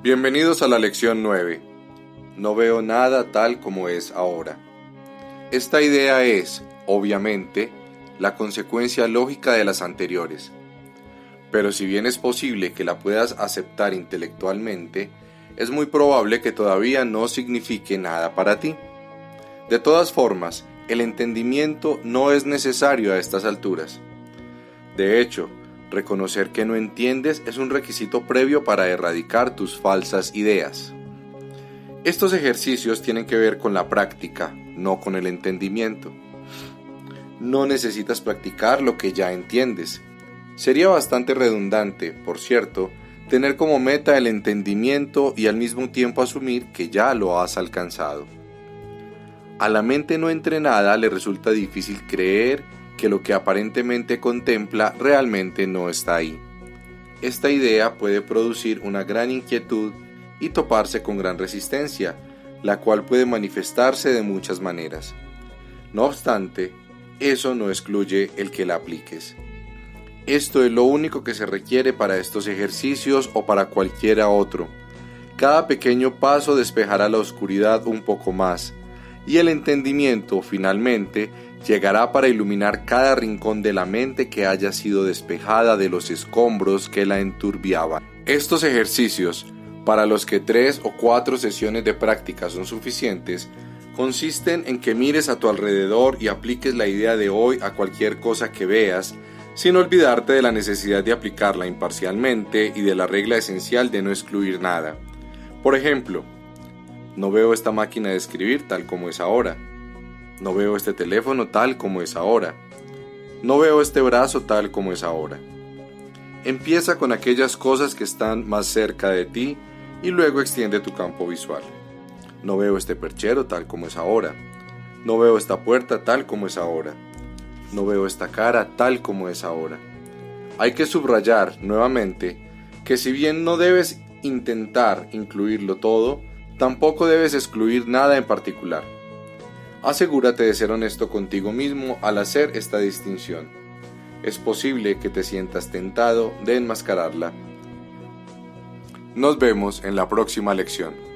Bienvenidos a la lección 9. No veo nada tal como es ahora. Esta idea es, obviamente, la consecuencia lógica de las anteriores. Pero si bien es posible que la puedas aceptar intelectualmente, es muy probable que todavía no signifique nada para ti. De todas formas, el entendimiento no es necesario a estas alturas. De hecho, Reconocer que no entiendes es un requisito previo para erradicar tus falsas ideas. Estos ejercicios tienen que ver con la práctica, no con el entendimiento. No necesitas practicar lo que ya entiendes. Sería bastante redundante, por cierto, tener como meta el entendimiento y al mismo tiempo asumir que ya lo has alcanzado. A la mente no entrenada le resulta difícil creer que lo que aparentemente contempla realmente no está ahí. Esta idea puede producir una gran inquietud y toparse con gran resistencia, la cual puede manifestarse de muchas maneras. No obstante, eso no excluye el que la apliques. Esto es lo único que se requiere para estos ejercicios o para cualquiera otro. Cada pequeño paso despejará la oscuridad un poco más, y el entendimiento, finalmente, llegará para iluminar cada rincón de la mente que haya sido despejada de los escombros que la enturbiaban. Estos ejercicios, para los que tres o cuatro sesiones de práctica son suficientes, consisten en que mires a tu alrededor y apliques la idea de hoy a cualquier cosa que veas, sin olvidarte de la necesidad de aplicarla imparcialmente y de la regla esencial de no excluir nada. Por ejemplo, no veo esta máquina de escribir tal como es ahora. No veo este teléfono tal como es ahora. No veo este brazo tal como es ahora. Empieza con aquellas cosas que están más cerca de ti y luego extiende tu campo visual. No veo este perchero tal como es ahora. No veo esta puerta tal como es ahora. No veo esta cara tal como es ahora. Hay que subrayar nuevamente que si bien no debes intentar incluirlo todo, Tampoco debes excluir nada en particular. Asegúrate de ser honesto contigo mismo al hacer esta distinción. Es posible que te sientas tentado de enmascararla. Nos vemos en la próxima lección.